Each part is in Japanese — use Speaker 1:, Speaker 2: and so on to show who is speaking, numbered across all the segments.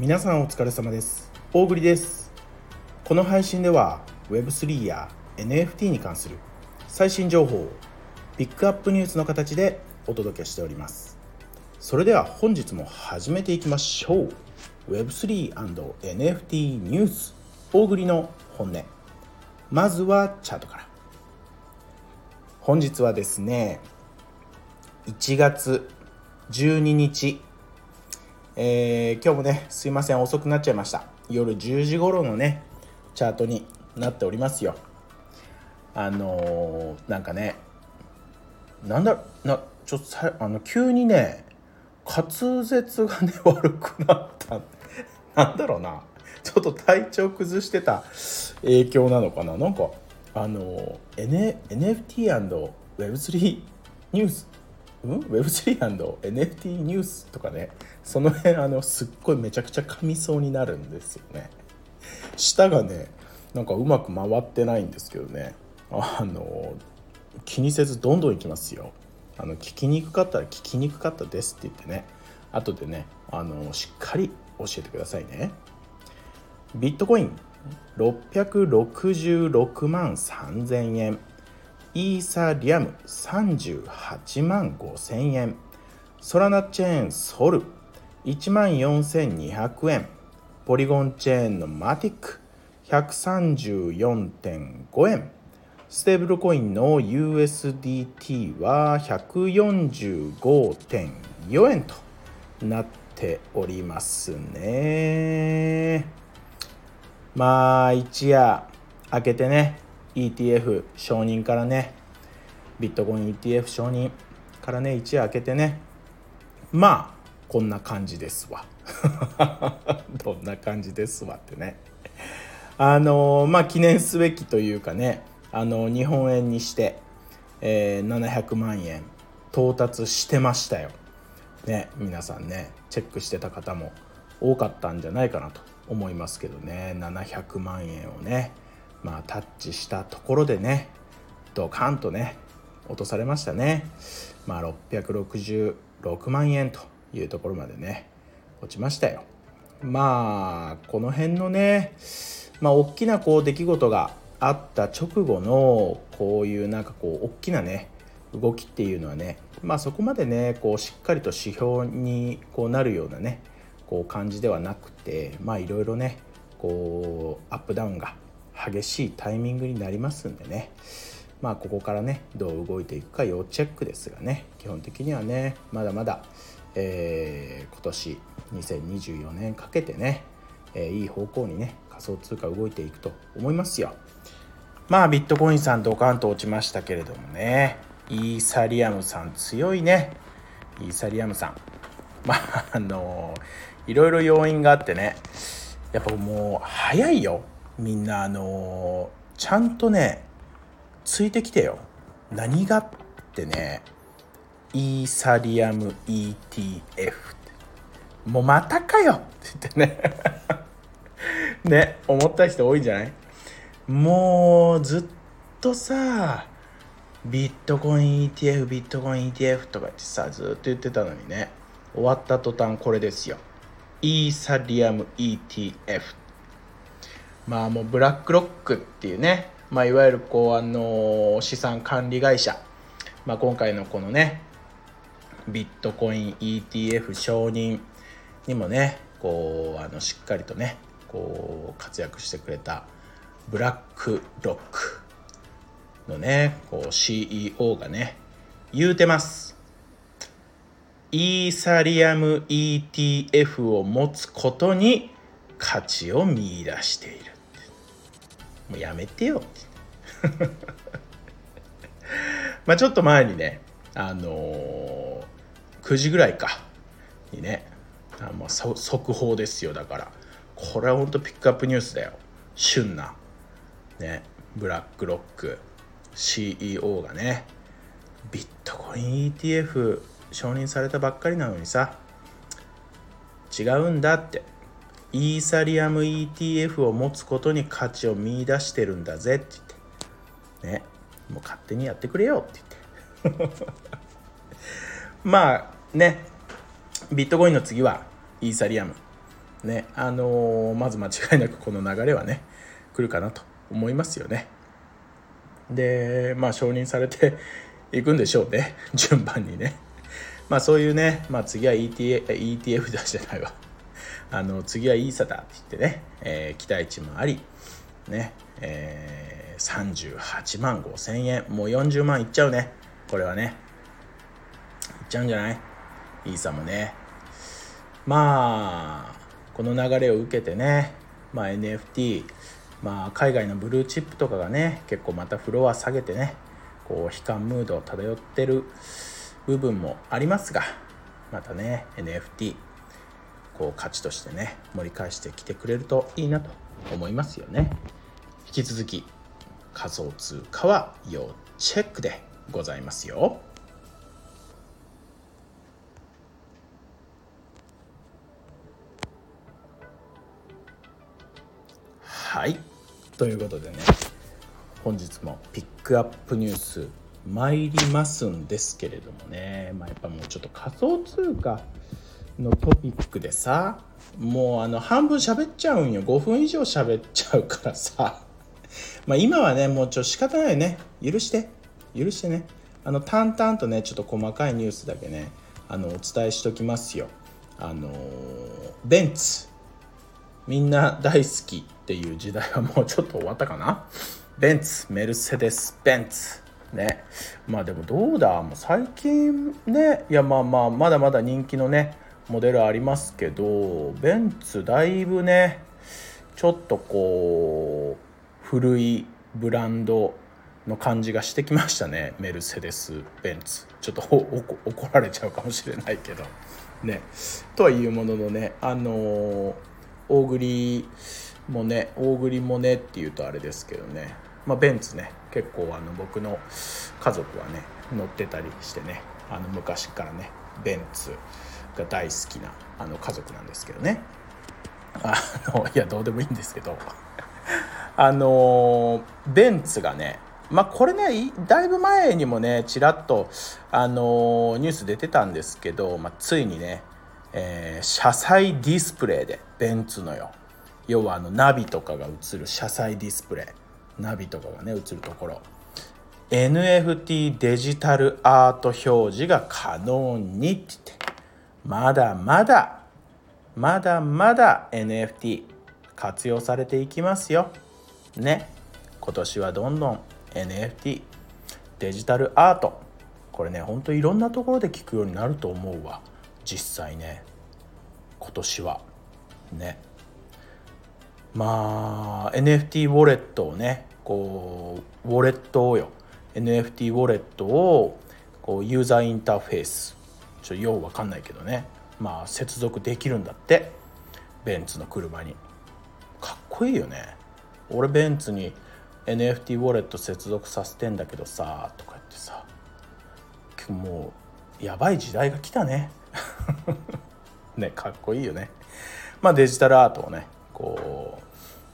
Speaker 1: 皆さんお疲れ様です。大栗です。この配信では Web3 や NFT に関する最新情報をピックアップニュースの形でお届けしております。それでは本日も始めていきましょう。Web3&NFT ニュース。大栗の本音。まずはチャートから。本日はですね1月12日えー、今日もねすいません遅くなっちゃいました。夜10時頃のねチャートになっておりますよ。あのー、なんかねなんだなちょっとさあの急にね滑舌がね 悪くなった。なんだろうな。ちょっと体調崩してた。影響なのかな。なんかあの、N、NFT&Web3 ニュースうん？Web3&NFT ニュースとかね。その辺あのすっごいめちゃくちゃ噛みそうになるんですよね。舌がねなんかうまく回ってないんですけどね。あの気にせずどんどんいきますよ。あの聞きにくかったら聞きにくかったですって言ってね。後でねあのしっかり教えてくださいね。ビットコイン666万3000円。イーサリアム38万5000円。ソラナチェーンソル。1万4200円。ポリゴンチェーンのマティック。134.5円。ステーブルコインの USDT は145.4円となっておりますね。まあ一夜明けてね。ETF 承認からねビットコイン ETF 承認からね一夜明けてねまあこんな感じですわ。どんな感じですわってね。あのまあ記念すべきというかねあの日本円にして、えー、700万円到達してましたよ。ね皆さんねチェックしてた方も多かったんじゃないかなと思いますけどね700万円をね。まあ、タッチしたところでねドカンとね落とされましたね、まあ、666万円というところまでね落ちましたよ。まあこの辺のねまあ大きなこう出来事があった直後のこういうなんかこう大きなね動きっていうのはねまあそこまでねこうしっかりと指標にこうなるようなねこう感じではなくてまあいろいろねこうアップダウンが激しいタイミングになりますんでね。まあここからねどう動いていくか要チェックですがね。基本的にはねまだまだ、えー、今年2024年かけてね、えー、いい方向にね仮想通貨動いていくと思いますよ。まあビットコインさんドカンと落ちましたけれどもねイーサリアムさん強いね。イーサリアムさん。まああのいろいろ要因があってねやっぱもう早いよ。みんなあのちゃんとねついてきてよ。何がってねイーサリアム ETF もうまたかよ。って言ってね。ね思った人多いんじゃない？もうずっとさビットコイン ETF ビットコイン ETF とかってさずっと言ってたのにね。終わった途端これですよ。イーサリアム ETF まあもうブラックロックっていうね、まあ、いわゆるこうあの資産管理会社、まあ、今回のこのねビットコイン ETF 承認にもねこうあのしっかりとねこう活躍してくれたブラックロックのねこう CEO がね言うてます。イーサリアム ETF を持つことに価値を見出している。もうやめてよ。まあちょっと前にねあのー、9時ぐらいか。にねあまあ速報ですよだから。これはほんとピックアップニュースだよ。旬なねブラックロック。CEO がねビットコイン ETF 承認されたばっかりなのにさ。違うんだって。イーサリアム ETF を持つことに価値を見出してるんだぜって言って。ね。もう勝手にやってくれよって言って。まあね。ビットコインの次はイーサリアム。ね。あのー、まず間違いなくこの流れはね来るかなと思いますよね。でまあ承認されて いくんでしょうね。順番にね。まあそういうね、まあ、次は ETA ETF だじゃないわ。あの次はイーサだって言ってね、えー、期待値もありねえー、38万5千円。もう40万いっちゃうね。これはね。いっちゃうんじゃない？イーサもね。まあこの流れを受けてね、まあ、NFT、まあ、海外のブルーチップとかがね結構またフロア下げてねこう悲観ムード漂ってる部分もありますがまたね NFT こう価値としてね盛り返してきてくれるといいなと思いますよね。引き続き仮想通貨は要チェックでございますよ。はい。ということでね本日もピックアップニュース参りますんですけれどもね、まあ、やっぱもうちょっと仮想通貨のトピックでさもうあの半分喋っちゃうんよ。5分以上喋っちゃうからさ。まあ今はねもうちょっと仕方ないね。許して。許してね。あの淡々とねちょっと細かいニュースだけねあのお伝えしときますよ。あのベンツ。みんな大好きっていう時代はもうちょっと終わったかな？ベンツ。メルセデス・ベンツ。ね。まあでもどうだ？もう最近ね。いやまあまあまだまだ人気のねモデルありますけどベンツだいぶねちょっとこう古いブランドの感じがしてきましたね。メルセデス・ベンツ。ちょっと怒られちゃうかもしれないけど。ね。とはいうもののねあの、大栗もね大栗もねっていうとあれですけどね。まあ、ベンツね。結構あの僕の家族はね乗ってたりしてね。あの昔からねベンツ。が大好きなあの家族なんですけどね。あのいやどうでもいいんですけど。あのベンツがねまあこれねだいぶ前にもねちらっとあのニュース出てたんですけど、まあ、ついにね、えー、車載ディスプレイでベンツのよ。要はあのナビとかが映る車載ディスプレイ。ナビとかがね映るところ。NFT デジタルアート表示が可能にって言って。まだまだまだまだ NFT 活用されていきますよ。ね。今年はどんどん NFT デジタルアート。これねほんといろんなところで聞くようになると思うわ。実際ね。今年は。ね。まあ NFT ウォレットをねこうウォレットをよ。NFT ウォレットをこうユーザーインターフェースちょようわかんないけどね。まあ接続できるんだって。ベンツの車に。かっこいいよね。俺ベンツに NFT ウォレット接続させてんだけどさとか言ってさ。もうやばい時代が来たね。ねかっこいいよね。まあデジタルアートをねこう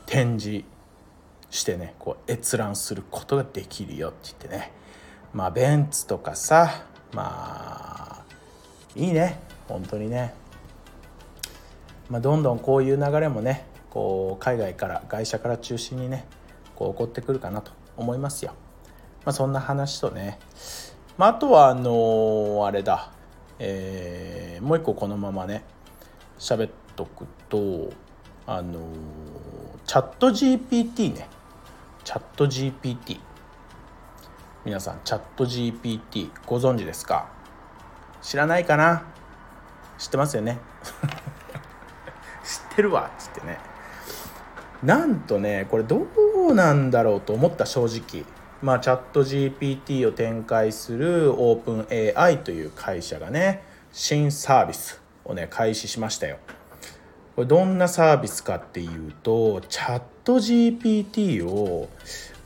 Speaker 1: 展示してねこう閲覧することができるよって言ってね。まあベンツとかさまあいいね。本当にね、まあ、どんどんこういう流れもねこう海外から外車から中心にねこう起こってくるかなと思いますよ。まあ、そんな話とね、まあ、あとはあのー、あれだ、えー、もう一個このままね喋っとくとあのー、チャット GPT ね。チャット GPT 皆さんチャット GPT ご存知ですか？知らないかな？知ってますよね？知ってるわっつってね。なんとねこれどうなんだろうと思った正直。まあチャット GPT を展開するオープン AI という会社がね新サービスをね開始しましたよ。これどんなサービスかっていうとチャット GPT を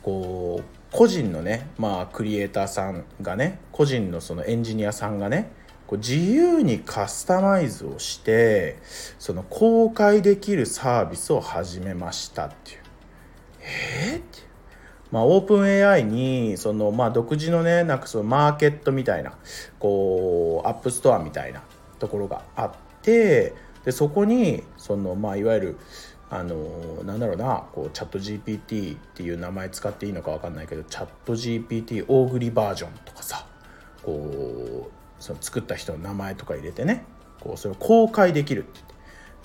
Speaker 1: こう個人のねまあクリエイターさんがね個人のそのエンジニアさんがねこう自由にカスタマイズをしてその公開できるサービスを始めましたっていう。えー、ってまあ、 OpenAI にその、まあ、独自のねなんかそのマーケットみたいなこう App Store みたいなところがあってでそこにその、まあ、いわゆるあのなんだろうなこうチャット GPT っていう名前使っていいのか分かんないけどチャット GPT 大栗バージョンとかさこうその作った人の名前とか入れてねこうそれを公開できるってって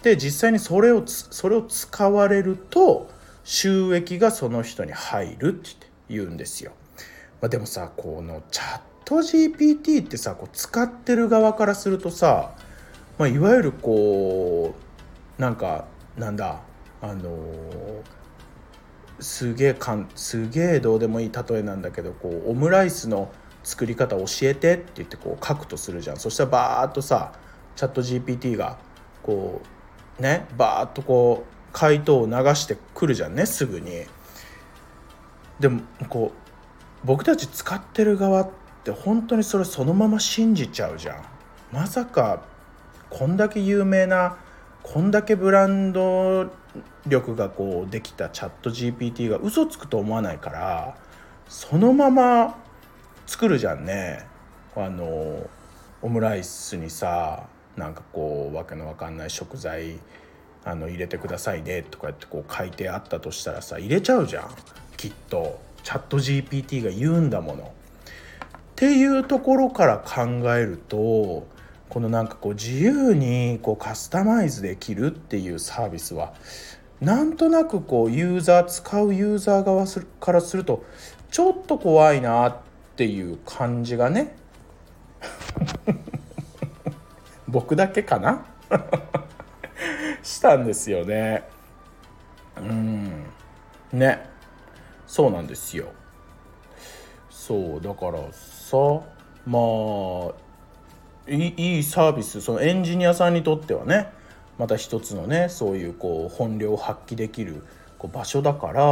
Speaker 1: で実際にそれをそれを使われると収益がその人に入るって言うんですよ。まあ、でもさこのチャット GPT ってさこう使ってる側からするとさ、まあ、いわゆるこうなんかなんだあのすげえかんすげえどうでもいい例えなんだけどこうオムライスの作り方教えてって言ってこう書くとするじゃんそしたらバーッとさチャット GPT がこうねバーッとこう回答を流してくるじゃんねすぐに。でもこう僕たち使ってる側って本当にそれそのまま信じちゃうじゃん。まさかこんだけ有名なこんだけブランド力がこうできたチャット GPT が嘘つくと思わないからそのまま作るじゃんね。あのオムライスにさなんかこうわけのわかんない食材あの入れてくださいねとかってこう書いてあったとしたらさ入れちゃうじゃん。きっと。チャット GPT が言うんだもの。っていうところから考えるとこのなんかこう自由にこうカスタマイズできるっていうサービスはなんとなくこうユーザー使うユーザー側からするとちょっと怖いなっていう感じがね。僕だけかな？したんですよね。うん。ね。そうなんですよ。そうだからさまあいいいサービスそのエンジニアさんにとってはねまた一つのねそういうこう本領を発揮できるこう場所だから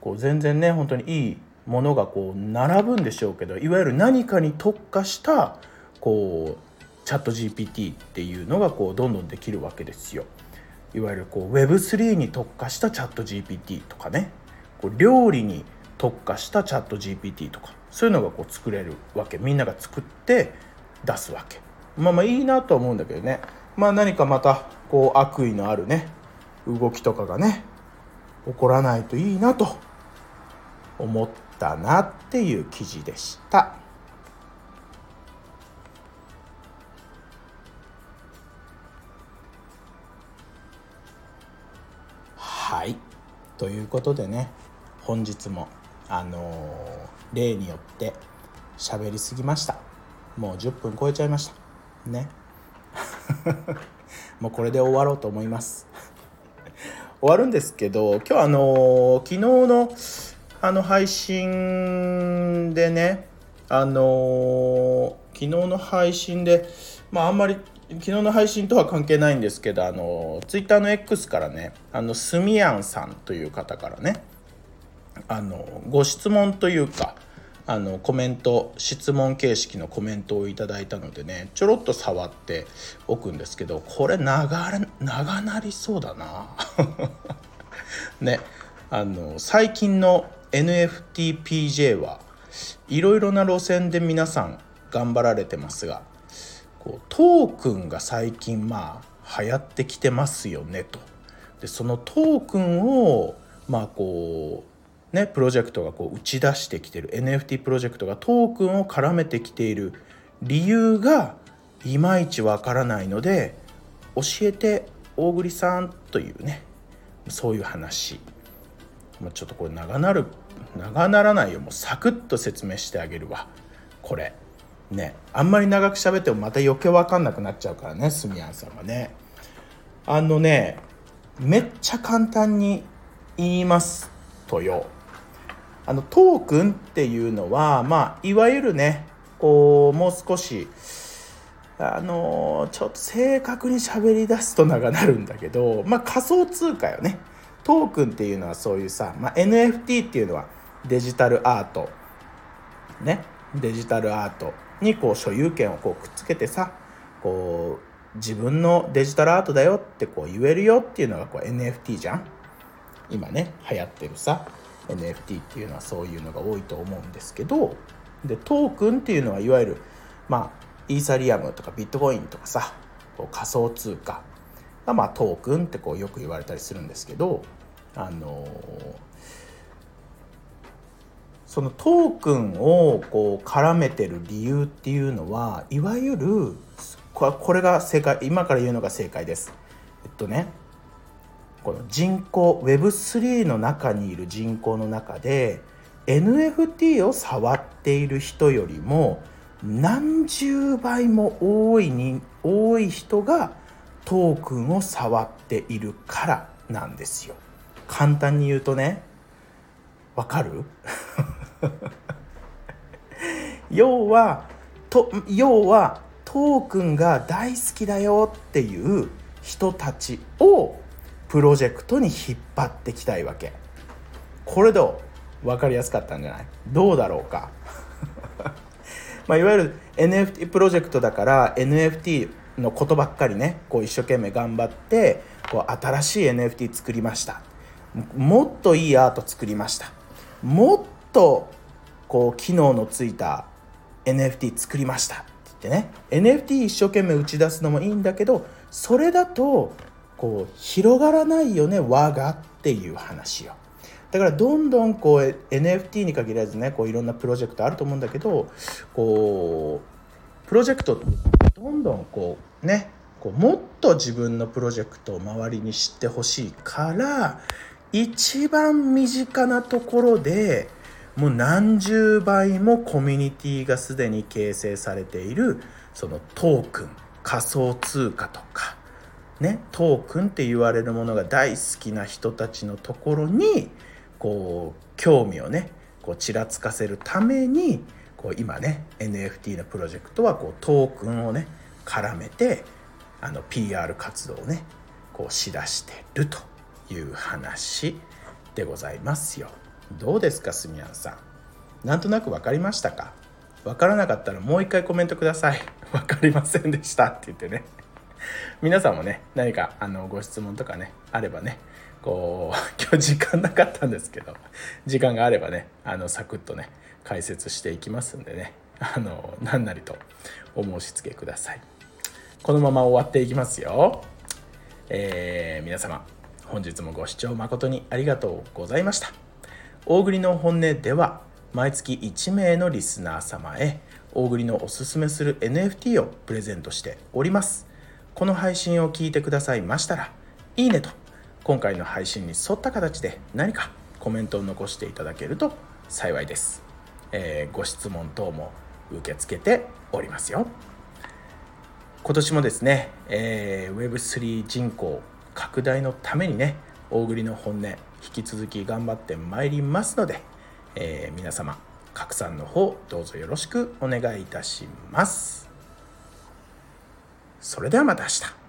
Speaker 1: こう全然ね本当にいいものがこう並ぶんでしょうけどいわゆる何かに特化したこうチャット GPT っていうのがこうどんどんできるわけですよ。いわゆるこう Web3 に特化したチャット GPT とかね。こう料理に特化したチャット GPT とか。そういうのがこう作れるわけ。みんなが作って出すわけ。まあまあいいなとは思うんだけどね。まあ何かまたこう悪意のあるね動きとかがね起こらないといいなと思ったなっていう記事でした。はいということでね本日もあのー、例によって喋りすぎました。もう10分超えちゃいましたね もうこれで終わろうと思います終わるんですけど今日あの昨日のあの配信でねあの昨日の配信でまああんまり昨日の配信とは関係ないんですけどあのツイッターの X からねあのスミヤンさんという方からねあのご質問というかあのコメント質問形式のコメントをいただいたのでねちょろっと触っておくんですけどこれ長長なりそうだな。ねあの最近の NFTPJ はいろいろな路線で皆さん頑張られてますがこうトークンが最近まあ流行ってきてますよねと。でそのトークンをまあこうね、プロジェクトがこう打ち出してきてる NFT プロジェクトがトークンを絡めてきている理由がいまいちわからないので教えて大栗さんというねそういう話もうちょっとこれ長なる長ならないよ。もうサクッと説明してあげるわ。これ。ね。あんまり長く喋ってもまた余計分かんなくなっちゃうからね。すみやんさんはね。あのねめっちゃ簡単に言いますとよ。あのトークンっていうのは、まあ、いわゆるねこうもう少しあのちょっと正確に喋り出すと長なるんだけど、まあ、仮想通貨よね。トークンっていうのはそういうさ、まあ、NFT っていうのはデジタルアート。ね。デジタルアートにこう所有権をこうくっつけてさこう自分のデジタルアートだよってこう言えるよっていうのがこう NFT じゃん。今ね流行ってるさ NFT っていうのはそういうのが多いと思うんですけどでトークンっていうのはいわゆるまあイーサリアムとかビットコインとかさこう仮想通貨まあ、トークンってこうよく言われたりするんですけどあのそのトークンをこう絡めてる理由っていうのはいわゆるこれが正解今から言うのが正解です。えっとねこの人口 Web3 の中にいる人口の中で NFT を触っている人よりも何十倍も多いに多い人がトークンを触っているからなんですよ。簡単に言うとねわかる？要はと要はトークンが大好きだよっていう人たちをプロジェクトに引っ張ってきたいわけ。これどう？分かりやすかったんじゃない？どうだろうか？まあいわゆる NFT プロジェクトだから NFT のことばっかりねこう一生懸命頑張ってこう新しい NFT 作りました。もっといいアート作りました。もっとこう機能のついた NFT 作りました。って言ってね。NFT 一生懸命打ち出すのもいいんだけどそれだとこう広がらないよね輪がっていう話よ。だからどんどんこう NFT に限らずねこういろんなプロジェクトあると思うんだけどこうプロジェクトどんどんこうねこうもっと自分のプロジェクトを周りに知ってほしいから一番身近なところでもう何十倍もコミュニティがすでに形成されているそのトークン仮想通貨とかね、トークンって言われるものが大好きな人たちのところにこう興味をねこうちらつかせるためにこう今ね NFT のプロジェクトはこうトークンをね絡めてあの PR 活動をねこうしだしてるという話でございますよ。どうですかすみやんさん？なんとなく分かりましたか？分からなかったらもう一回コメントください。分かりませんでしたって言ってね。皆さんもね何かあのご質問とかねあればねこう 今日時間なかったんですけど時間があればねあのサクッとね解説していきますんでねあの何なりとお申し付けくださいこのまま終わっていきますよ。えー、皆様本日もご視聴誠にありがとうございました。大栗の本音では毎月1名のリスナー様へ大栗のおすすめする NFT をプレゼントしております。この配信を聞いてくださいましたらいいねと今回の配信に沿った形で何かコメントを残していただけると幸いです、えー、ご質問等も受け付けておりますよ。今年もですね、えー、Web3 人口拡大のためにね大栗の本音引き続き頑張ってまいりますので、えー、皆様拡散の方どうぞよろしくお願いいたします。それではまた明日。